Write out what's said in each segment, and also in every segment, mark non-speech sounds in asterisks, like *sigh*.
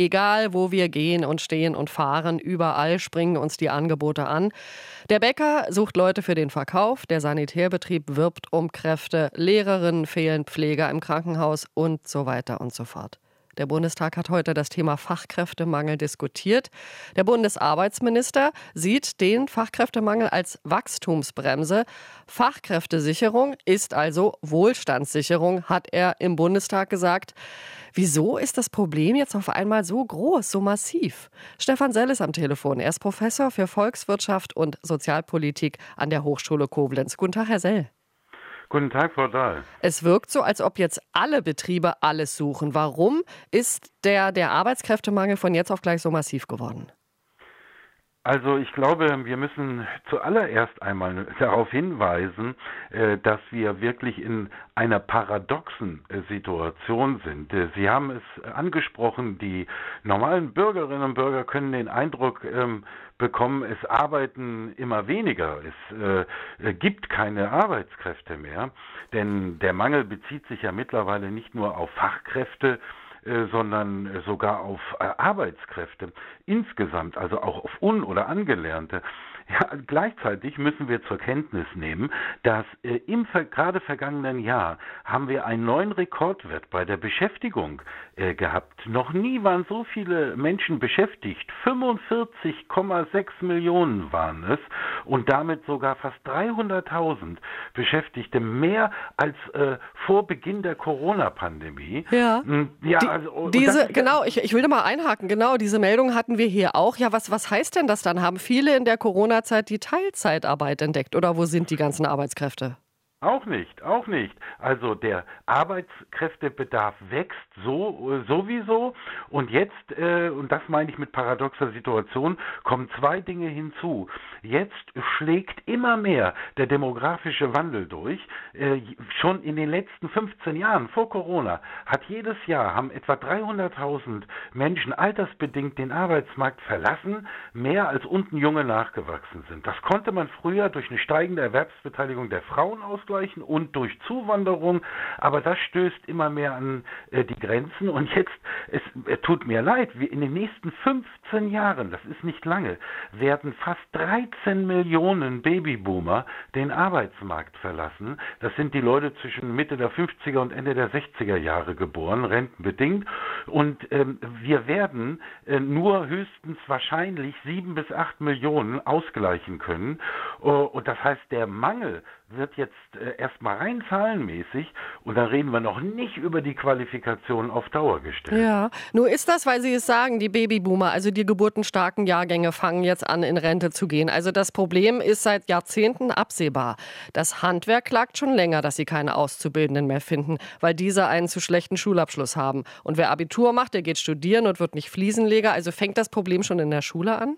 Egal, wo wir gehen und stehen und fahren, überall springen uns die Angebote an. Der Bäcker sucht Leute für den Verkauf, der Sanitärbetrieb wirbt um Kräfte, Lehrerinnen fehlen, Pfleger im Krankenhaus und so weiter und so fort. Der Bundestag hat heute das Thema Fachkräftemangel diskutiert. Der Bundesarbeitsminister sieht den Fachkräftemangel als Wachstumsbremse. Fachkräftesicherung ist also Wohlstandssicherung, hat er im Bundestag gesagt. Wieso ist das Problem jetzt auf einmal so groß, so massiv? Stefan Sell ist am Telefon. Er ist Professor für Volkswirtschaft und Sozialpolitik an der Hochschule Koblenz. Guten Tag, Herr Sell. Guten Tag, Frau Dahl. Es wirkt so, als ob jetzt alle Betriebe alles suchen. Warum ist der, der Arbeitskräftemangel von jetzt auf gleich so massiv geworden? Also ich glaube, wir müssen zuallererst einmal *laughs* darauf hinweisen, äh, dass wir wirklich in einer paradoxen äh, Situation sind. Äh, Sie haben es angesprochen, die normalen Bürgerinnen und Bürger können den Eindruck ähm, bekommen, es arbeiten immer weniger, es gibt keine Arbeitskräfte mehr, denn der Mangel bezieht sich ja mittlerweile nicht nur auf Fachkräfte, sondern sogar auf äh, Arbeitskräfte insgesamt, also auch auf Un- oder Angelernte. Ja, gleichzeitig müssen wir zur Kenntnis nehmen, dass äh, im ver gerade vergangenen Jahr haben wir einen neuen Rekordwert bei der Beschäftigung äh, gehabt. Noch nie waren so viele Menschen beschäftigt. 45,6 Millionen waren es und damit sogar fast 300.000 Beschäftigte, mehr als äh, vor Beginn der Corona-Pandemie. Ja. Hm, ja Die, also, diese, genau, ich, ich will da mal einhaken. Genau, diese Meldung hatten wir hier auch. Ja, was, was heißt denn das dann? Haben viele in der Corona Zeit die Teilzeitarbeit entdeckt oder wo sind die ganzen Arbeitskräfte? Auch nicht, auch nicht. Also der Arbeitskräftebedarf wächst so äh, sowieso und jetzt äh, und das meine ich mit paradoxer Situation kommen zwei Dinge hinzu. Jetzt schlägt immer mehr der demografische Wandel durch. Äh, schon in den letzten 15 Jahren vor Corona hat jedes Jahr haben etwa 300.000 Menschen altersbedingt den Arbeitsmarkt verlassen, mehr als unten junge nachgewachsen sind. Das konnte man früher durch eine steigende Erwerbsbeteiligung der Frauen aus ausgleichen und durch Zuwanderung, aber das stößt immer mehr an äh, die Grenzen und jetzt, es äh, tut mir leid, in den nächsten 15 Jahren, das ist nicht lange, werden fast 13 Millionen Babyboomer den Arbeitsmarkt verlassen. Das sind die Leute zwischen Mitte der 50er und Ende der 60er Jahre geboren, rentenbedingt und ähm, wir werden äh, nur höchstens wahrscheinlich sieben bis acht Millionen ausgleichen können. Uh, und das heißt, der Mangel wird jetzt äh, erstmal rein zahlenmäßig und dann reden wir noch nicht über die Qualifikation auf Dauer gestellt. Ja, nur ist das, weil Sie es sagen, die Babyboomer, also die geburtenstarken Jahrgänge fangen jetzt an, in Rente zu gehen. Also das Problem ist seit Jahrzehnten absehbar. Das Handwerk klagt schon länger, dass sie keine Auszubildenden mehr finden, weil diese einen zu schlechten Schulabschluss haben. Und wer Abitur macht, der geht studieren und wird nicht Fliesenleger. Also fängt das Problem schon in der Schule an?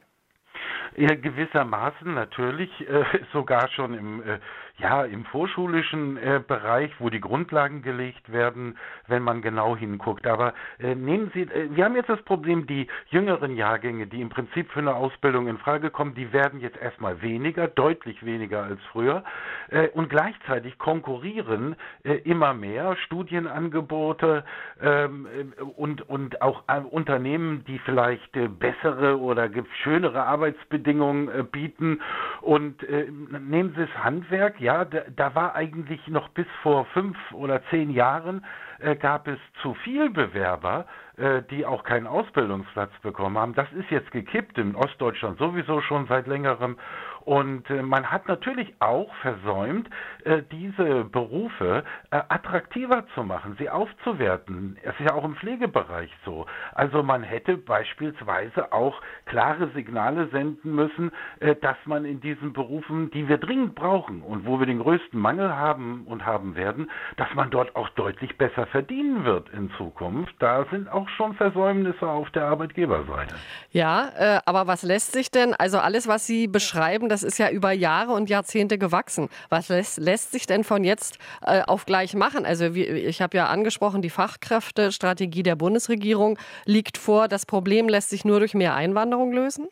Ja, gewissermaßen natürlich, äh, *laughs* sogar schon im äh, ja, im vorschulischen äh, Bereich, wo die Grundlagen gelegt werden, wenn man genau hinguckt. Aber äh, nehmen Sie, äh, wir haben jetzt das Problem, die jüngeren Jahrgänge, die im Prinzip für eine Ausbildung in Frage kommen, die werden jetzt erstmal weniger, deutlich weniger als früher. Äh, und gleichzeitig konkurrieren äh, immer mehr Studienangebote ähm, äh, und, und auch Unternehmen, die vielleicht bessere oder schönere Arbeitsbedingungen bieten. Und nehmen Sie das Handwerk, ja, da, da war eigentlich noch bis vor fünf oder zehn Jahren äh, gab es zu viel Bewerber, äh, die auch keinen Ausbildungsplatz bekommen haben. Das ist jetzt gekippt in Ostdeutschland sowieso schon seit längerem. Und äh, man hat natürlich auch versäumt, äh, diese Berufe äh, attraktiver zu machen, sie aufzuwerten. Es ist ja auch im Pflegebereich so. Also man hätte beispielsweise auch klare Signale senden müssen, dass man in diesen Berufen, die wir dringend brauchen und wo wir den größten Mangel haben und haben werden, dass man dort auch deutlich besser verdienen wird in Zukunft. Da sind auch schon Versäumnisse auf der Arbeitgeberseite. Ja, aber was lässt sich denn, also alles, was Sie beschreiben, das ist ja über Jahre und Jahrzehnte gewachsen. Was lässt, lässt sich denn von jetzt äh, auf gleich machen? Also wie, ich habe ja angesprochen, die Fachkräftestrategie der Bundesregierung liegt vor. Das Problem lässt sich nur durch mehr Einwanderung lösen?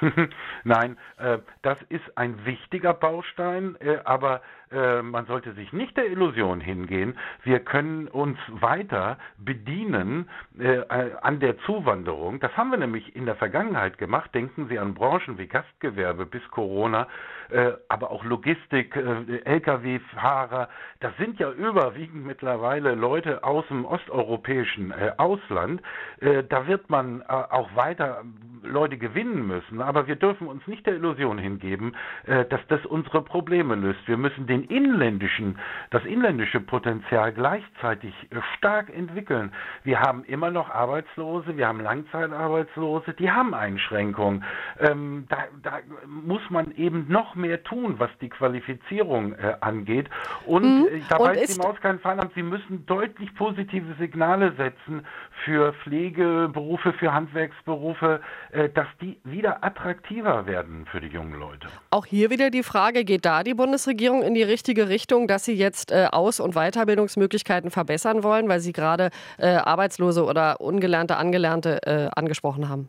*laughs* Nein, äh, das ist ein wichtiger Baustein, äh, aber äh, man sollte sich nicht der Illusion hingehen, wir können uns weiter bedienen äh, äh, an der Zuwanderung. Das haben wir nämlich in der Vergangenheit gemacht. Denken Sie an Branchen wie Gastgewerbe bis Corona, äh, aber auch Logistik, äh, Lkw-Fahrer. Das sind ja überwiegend mittlerweile Leute aus dem osteuropäischen Ausland. da wird man auch weiter Leute gewinnen müssen, aber wir dürfen uns nicht der Illusion hingeben, dass das unsere Probleme löst. Wir müssen den inländischen, das inländische Potenzial gleichzeitig äh, stark entwickeln. Wir haben immer noch Arbeitslose, wir haben Langzeitarbeitslose, die haben Einschränkungen. Ähm, da, da, muss man eben noch mehr tun, was die Qualifizierung äh, angeht. Und mhm. äh, da weiß die Maus keinen Fall Sie müssen deutlich positive Signale setzen für Pflegeberufe, für Handwerksberufe, äh, dass die wieder attraktiver werden für die jungen Leute. Auch hier wieder die Frage, geht da die Bundesregierung in die richtige Richtung, dass sie jetzt äh, Aus- und Weiterbildungsmöglichkeiten verbessern wollen, weil Sie gerade äh, Arbeitslose oder Ungelernte, Angelernte äh, angesprochen haben?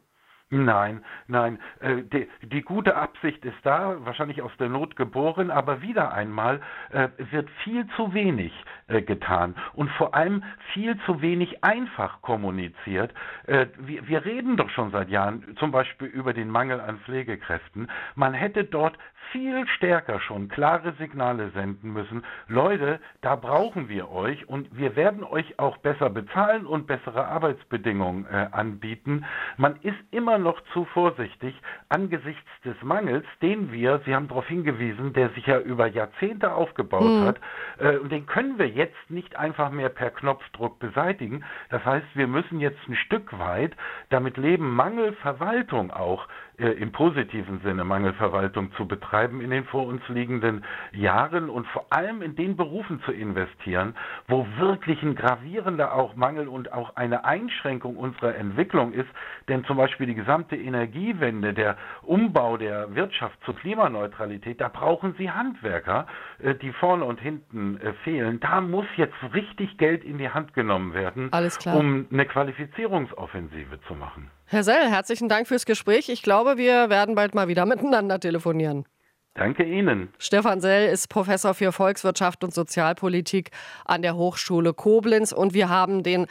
Nein, nein. Äh, die, die, gute Absicht ist da, wahrscheinlich aus der Not geboren, aber wieder einmal äh, wird viel zu wenig äh, getan und vor allem viel zu wenig einfach kommuniziert. Wir, wir reden doch schon seit Jahren zum Beispiel über den Mangel an Pflegekräften. Man hätte dort viel stärker schon klare Signale senden müssen. Leute, da brauchen wir euch und wir werden euch auch besser bezahlen und bessere Arbeitsbedingungen anbieten. Man ist immer noch zu vorsichtig angesichts des Mangels, den wir, Sie haben darauf hingewiesen, der sich ja über Jahrzehnte aufgebaut mhm. hat, äh, und den können wir jetzt nicht einfach mehr per Knopfdruck beseitigen. Das heißt, wir müssen jetzt ein Stück weit damit leben, Mangelverwaltung auch äh, im positiven Sinne Mangelverwaltung zu betreiben in den vor uns liegenden Jahren und vor allem in den Berufen zu investieren, wo wirklich ein gravierender auch Mangel und auch eine Einschränkung unserer Entwicklung ist. Denn zum Beispiel die gesamte Energiewende, der Umbau der Wirtschaft zur Klimaneutralität, da brauchen Sie Handwerker, äh, die vorne und hinten äh, fehlen. Da muss jetzt richtig Geld in die Hand genommen werden, um eine Qualifizierungsoffensive zu machen. Herr Sell, herzlichen Dank fürs Gespräch. Ich glaube, wir werden bald mal wieder miteinander telefonieren. Danke Ihnen. Stefan Sell ist Professor für Volkswirtschaft und Sozialpolitik an der Hochschule Koblenz und wir haben den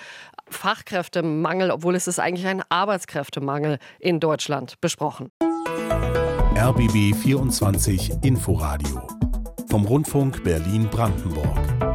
Fachkräftemangel, obwohl es ist eigentlich ein Arbeitskräftemangel in Deutschland, besprochen. RBB 24 Inforadio vom Rundfunk Berlin-Brandenburg.